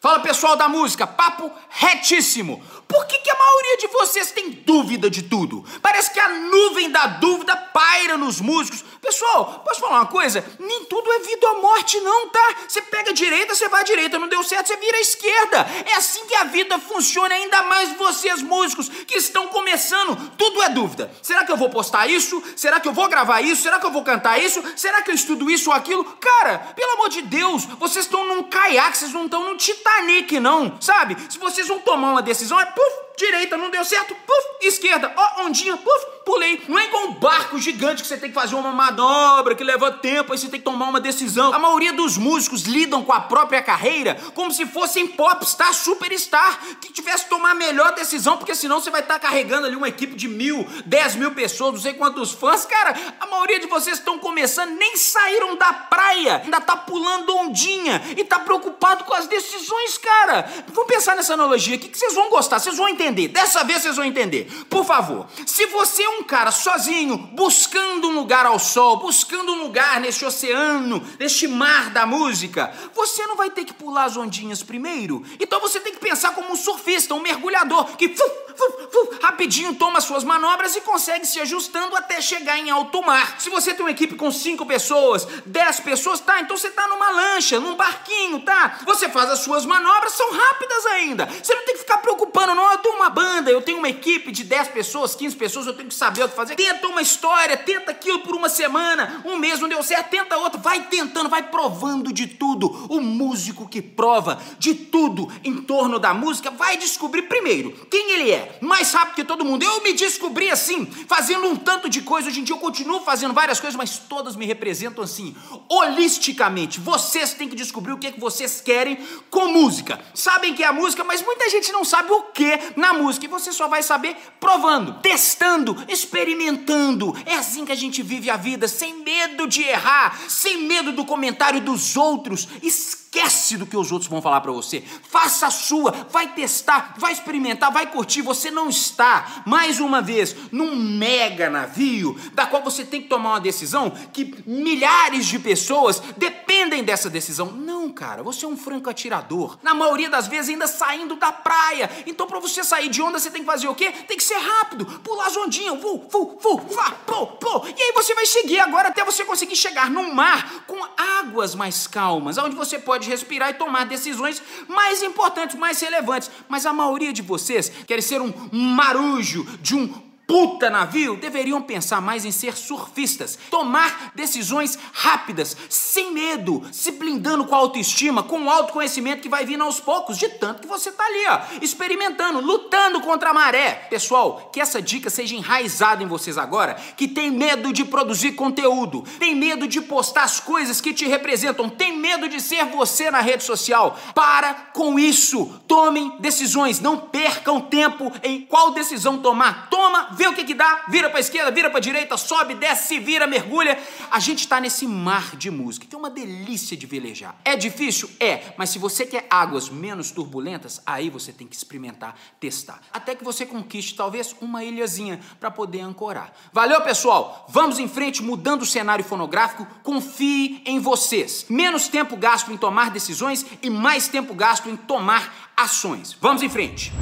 Fala pessoal da música, papo retíssimo. Por que, que a maioria de vocês tem dúvida de tudo? Parece que a nuvem da dúvida paira nos músicos. Pessoal, posso falar uma coisa? Nem tudo é vida ou morte, não, tá? Você pega a direita, você vai à direita, não deu certo, você vira à esquerda. É assim que a vida funciona, ainda mais vocês músicos que estão começando. Tudo é dúvida. Será que eu vou postar isso? Será que eu vou gravar isso? Será que eu vou cantar isso? Será que eu estudo isso ou aquilo? Cara, pelo amor de Deus, vocês estão num caiaque, vocês não estão num Titanic, não, sabe? Se vocês vão tomar uma decisão, é puf, direita, não deu certo, puf, esquerda, ó, ondinha, puf, pulei. Não é igual um barco gigante que você tem que fazer uma manobra, que leva tempo, aí você tem que tomar uma decisão. A maioria dos músicos lidam com a própria carreira como se fossem popstar, superstar, que tivesse que tomar a melhor decisão, porque senão você vai estar carregando ali uma equipe de mil, dez mil pessoas, não sei quantos fãs. Cara, a maioria de vocês estão começando, nem saíram da praia, ainda tá pulando ondinha e tá preocupado com as decisões, cara. Vamos pensar nessa analogia aqui que vocês vão gostar, vocês vão entender entender. Dessa vez vocês vão entender. Por favor, se você é um cara sozinho, buscando um lugar ao sol, buscando um lugar neste oceano, neste mar da música, você não vai ter que pular as ondinhas primeiro. Então você tem que pensar como um surfista, um mergulhador que rapidinho toma suas manobras e consegue se ajustando até chegar em alto mar. Se você tem uma equipe com cinco pessoas, dez pessoas, tá? Então você tá numa lancha, num barquinho, tá? Você faz as suas manobras, são rápidas ainda. Você não tem que ficar preocupando, não. Eu tenho uma banda, eu tenho uma equipe de 10 pessoas, 15 pessoas, eu tenho que saber o que fazer. Tenta uma história, tenta aquilo por uma semana, um mês não deu certo, tenta outro, vai tentando, vai provando de tudo. O músico que prova de tudo em torno da música vai descobrir primeiro quem ele é, mais rápido que todo mundo. Eu me descobri assim, fazendo um tanto de coisa. Hoje em dia eu continuo fazendo várias coisas, mas todas me representam assim, holisticamente. Vocês têm que descobrir o que, é que vocês querem com música. Sabem que é a música, mas muita gente não sabe o que na música e você só vai saber provando, testando, experimentando. É assim que a gente vive a vida, sem medo de errar, sem medo do comentário dos outros. Esquece do que os outros vão falar para você. Faça a sua, vai testar, vai experimentar, vai curtir. Você não está, mais uma vez, num mega navio da qual você tem que tomar uma decisão que milhares de pessoas dependem dessa decisão. Não, cara, você é um franco atirador. Na maioria das vezes ainda saindo da praia. Então, para você sair de onda, você tem que fazer o quê? Tem que ser rápido, pular as ondinhas, vu, vu, vu, vá, pô, pô. E aí você vai seguir agora até você conseguir chegar num mar com águas mais calmas, onde você pode respirar e tomar decisões mais importantes, mais relevantes. Mas a maioria de vocês quer ser um marujo de um puta navio deveriam pensar mais em ser surfistas, tomar decisões rápidas, sem medo, se blindando com a autoestima, com o autoconhecimento que vai vindo aos poucos, de tanto que você tá ali, ó, experimentando, lutando contra a maré. Pessoal, que essa dica seja enraizada em vocês agora, que tem medo de produzir conteúdo, tem medo de postar as coisas que te representam, tem medo de ser você na rede social. Para com isso. Tomem decisões, não percam tempo em qual decisão tomar. Toma vê o que, que dá, vira para esquerda, vira para direita, sobe, desce, vira, mergulha. A gente está nesse mar de música, que é uma delícia de velejar. É difícil? É, mas se você quer águas menos turbulentas, aí você tem que experimentar, testar. Até que você conquiste talvez uma ilhazinha para poder ancorar. Valeu, pessoal? Vamos em frente, mudando o cenário fonográfico. Confie em vocês. Menos tempo gasto em tomar decisões e mais tempo gasto em tomar ações. Vamos em frente.